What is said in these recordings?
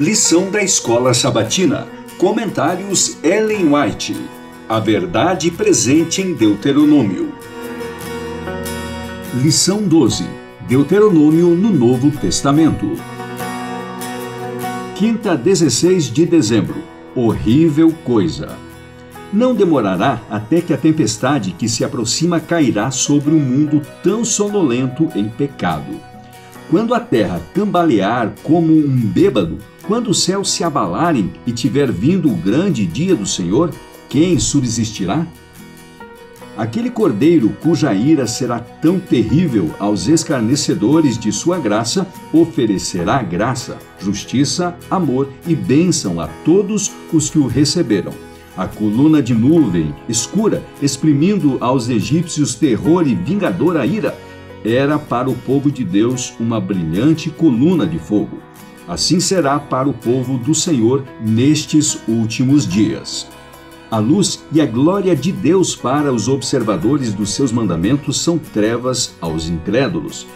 Lição da Escola Sabatina. Comentários Ellen White. A verdade presente em Deuteronômio. Lição 12. Deuteronômio no Novo Testamento. Quinta, 16 de dezembro. Horrível coisa. Não demorará até que a tempestade que se aproxima cairá sobre um mundo tão sonolento em pecado. Quando a terra cambalear como um bêbado, quando os céus se abalarem e tiver vindo o grande dia do Senhor, quem subsistirá? Aquele cordeiro cuja ira será tão terrível aos escarnecedores de sua graça, oferecerá graça, justiça, amor e bênção a todos os que o receberam. A coluna de nuvem escura, exprimindo aos egípcios terror e vingadora ira, era para o povo de Deus uma brilhante coluna de fogo. Assim será para o povo do Senhor nestes últimos dias. A luz e a glória de Deus para os observadores dos seus mandamentos são trevas aos incrédulos.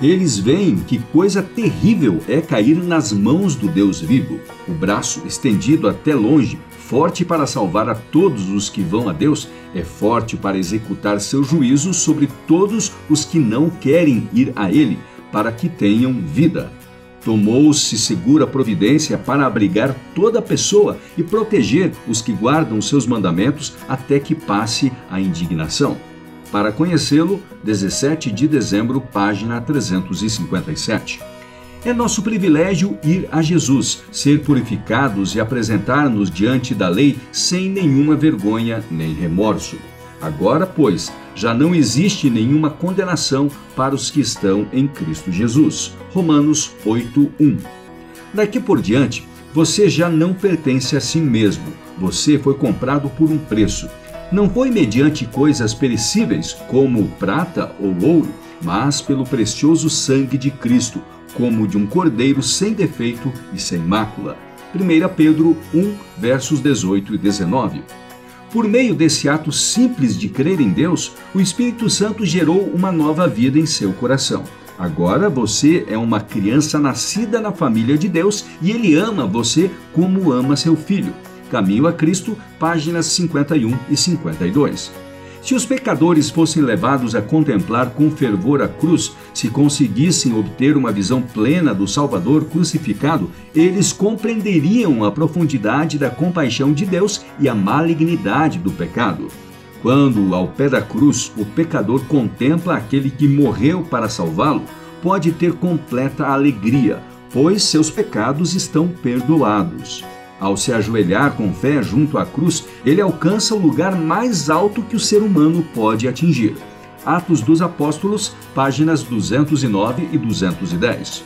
Eles veem que coisa terrível é cair nas mãos do Deus vivo, o braço estendido até longe, forte para salvar a todos os que vão a Deus, é forte para executar seu juízo sobre todos os que não querem ir a Ele, para que tenham vida. Tomou-se segura providência para abrigar toda pessoa e proteger os que guardam seus mandamentos até que passe a indignação. Para conhecê-lo, 17 de dezembro, página 357. É nosso privilégio ir a Jesus, ser purificados e apresentar-nos diante da lei sem nenhuma vergonha nem remorso. Agora, pois, já não existe nenhuma condenação para os que estão em Cristo Jesus. Romanos 8:1. Daqui por diante, você já não pertence a si mesmo. Você foi comprado por um preço. Não foi mediante coisas perecíveis, como prata ou ouro, mas pelo precioso sangue de Cristo, como de um cordeiro sem defeito e sem mácula. 1 Pedro 1, versos 18 e 19. Por meio desse ato simples de crer em Deus, o Espírito Santo gerou uma nova vida em seu coração. Agora você é uma criança nascida na família de Deus e ele ama você como ama seu filho. Caminho a Cristo, páginas 51 e 52. Se os pecadores fossem levados a contemplar com fervor a cruz, se conseguissem obter uma visão plena do Salvador crucificado, eles compreenderiam a profundidade da compaixão de Deus e a malignidade do pecado. Quando, ao pé da cruz, o pecador contempla aquele que morreu para salvá-lo, pode ter completa alegria, pois seus pecados estão perdoados. Ao se ajoelhar com fé junto à cruz, ele alcança o lugar mais alto que o ser humano pode atingir. Atos dos Apóstolos, páginas 209 e 210.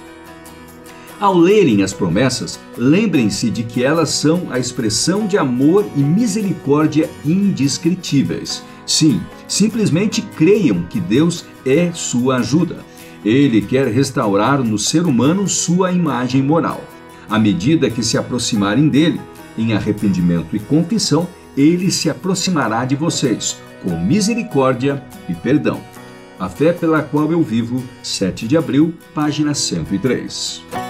Ao lerem as promessas, lembrem-se de que elas são a expressão de amor e misericórdia indescritíveis. Sim, simplesmente creiam que Deus é sua ajuda. Ele quer restaurar no ser humano sua imagem moral. À medida que se aproximarem dele, em arrependimento e confissão, ele se aproximará de vocês, com misericórdia e perdão. A fé pela qual eu vivo, 7 de abril, página 103.